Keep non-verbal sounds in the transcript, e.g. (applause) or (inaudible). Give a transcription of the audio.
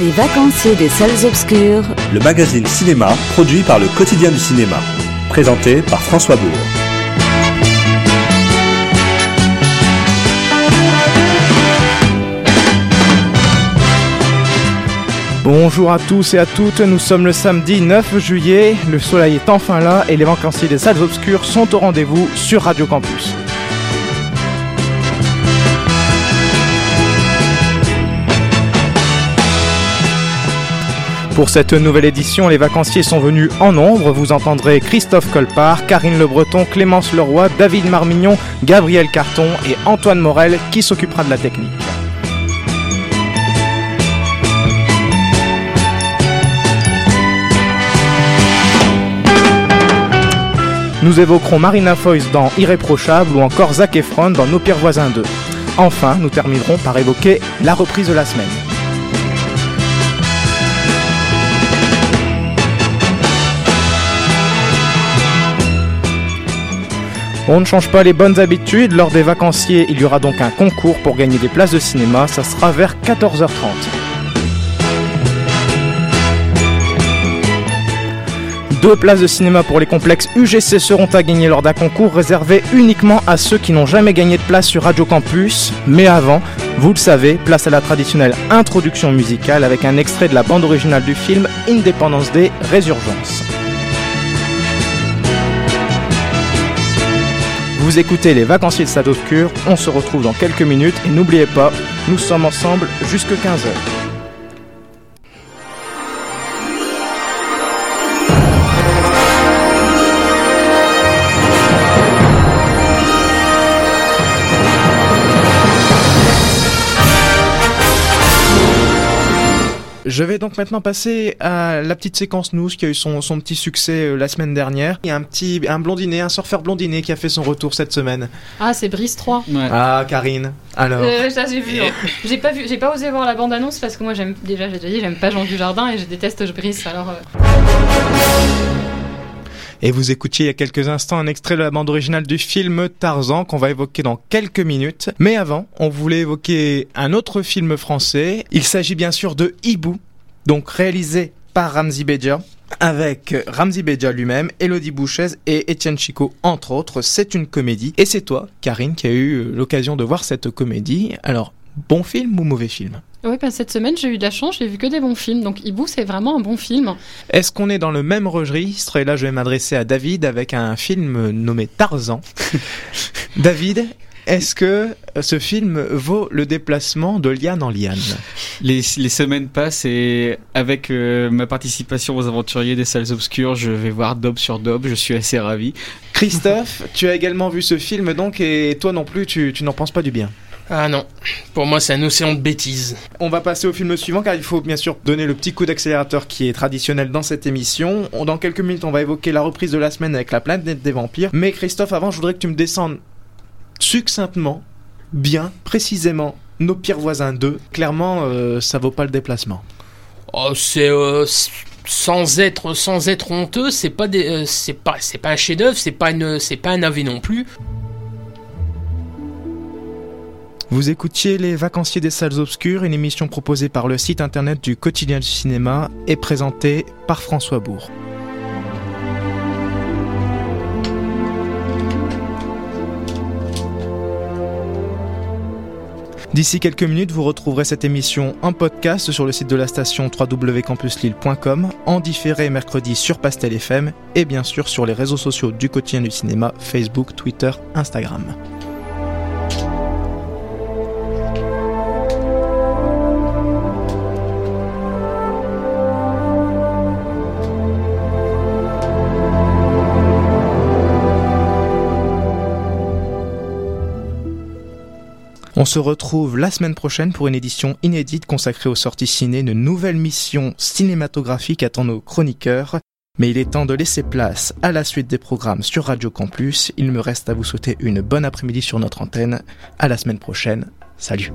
Les vacanciers des salles obscures. Le magazine cinéma produit par le quotidien du cinéma. Présenté par François Bourg. Bonjour à tous et à toutes, nous sommes le samedi 9 juillet, le soleil est enfin là et les vacanciers des salles obscures sont au rendez-vous sur Radio Campus. Pour cette nouvelle édition, les vacanciers sont venus en nombre. Vous entendrez Christophe Colpart, Karine Le Breton, Clémence Leroy, David Marmignon, Gabriel Carton et Antoine Morel qui s'occupera de la technique. Nous évoquerons Marina Foïs dans Irréprochable ou encore Zac Efron dans Nos pires voisins 2. Enfin, nous terminerons par évoquer la reprise de la semaine. On ne change pas les bonnes habitudes. Lors des vacanciers, il y aura donc un concours pour gagner des places de cinéma. Ça sera vers 14h30. Deux places de cinéma pour les complexes UGC seront à gagner lors d'un concours réservé uniquement à ceux qui n'ont jamais gagné de place sur Radio Campus. Mais avant, vous le savez, place à la traditionnelle introduction musicale avec un extrait de la bande originale du film Independence Day Résurgence. Vous écoutez les vacanciers de Stade Obscur, on se retrouve dans quelques minutes et n'oubliez pas, nous sommes ensemble jusque 15h. Je vais donc maintenant passer à la petite séquence news qui a eu son, son petit succès euh, la semaine dernière. Il y a un petit un blondinet, un surfeur blondinet qui a fait son retour cette semaine. Ah, c'est Brice 3. Ouais. Ah, Karine. Alors, Euh, ça j'ai vu. hein. (laughs) J'ai pas vu, j'ai pas osé voir la bande annonce parce que moi j'aime déjà j'ai déjà dit j'aime pas Jean Dujardin et je déteste Brice alors. euh, et vous écoutiez il y a quelques instants un extrait de la bande originale du film Tarzan qu'on va évoquer dans quelques minutes. Mais avant, on voulait évoquer un autre film français. Il s'agit bien sûr de Hibou, donc réalisé par Ramzi Bedia. Avec Ramzi Bedia lui-même, Elodie Bouchez et Étienne Chico, entre autres, c'est une comédie. Et c'est toi, Karine, qui a eu l'occasion de voir cette comédie. Alors, bon film ou mauvais film Oui, bah, cette semaine j'ai eu de la chance, j'ai vu que des bons films. Donc Hibou c'est vraiment un bon film. Est-ce qu'on est dans le même registre? Et là, je vais m'adresser à David avec un film nommé Tarzan. (laughs) David, est-ce que ce film vaut le déplacement de liane en liane? Les, les semaines passent et avec euh, ma participation aux aventuriers des salles obscures, je vais voir Dob sur Dob, je suis assez ravi. Christophe, tu as également vu ce film donc et toi non plus, tu, tu n'en penses pas du bien? Ah non, pour moi c'est un océan de bêtises. On va passer au film suivant car il faut bien sûr donner le petit coup d'accélérateur qui est traditionnel dans cette émission. On- Dans quelques minutes, on va évoquer la reprise de la semaine avec la planète des vampires. Mais Christophe, avant, je voudrais que tu me descendes succinctement, bien, précisément, nos pires voisins 2. Clairement, euh, ça vaut pas le déplacement. Oh, c'est euh, sans être sans être honteux, c'est pas des euh, c'est pas c'est pas un chef-d'œuvre, c'est pas une c'est pas un AV non plus. Vous écoutiez Les Vacanciers des Salles Obscures, une émission proposée par le site internet du quotidien du cinéma et présentée par François Bourg. D'ici quelques minutes, vous retrouverez cette émission en podcast sur le site de la station www.campuslille.com, en différé mercredi sur Pastel FM et bien sûr sur les réseaux sociaux du quotidien du cinéma, Facebook, Twitter, Instagram. On se retrouve la semaine prochaine pour une édition inédite consacrée aux sorties ciné, une nouvelle mission cinématographique attend nos chroniqueurs. Mais il est temps de laisser place à la suite des programmes sur Radio Campus. Il me reste à vous souhaiter une bonne après-midi sur notre antenne. À la semaine prochaine. Salut.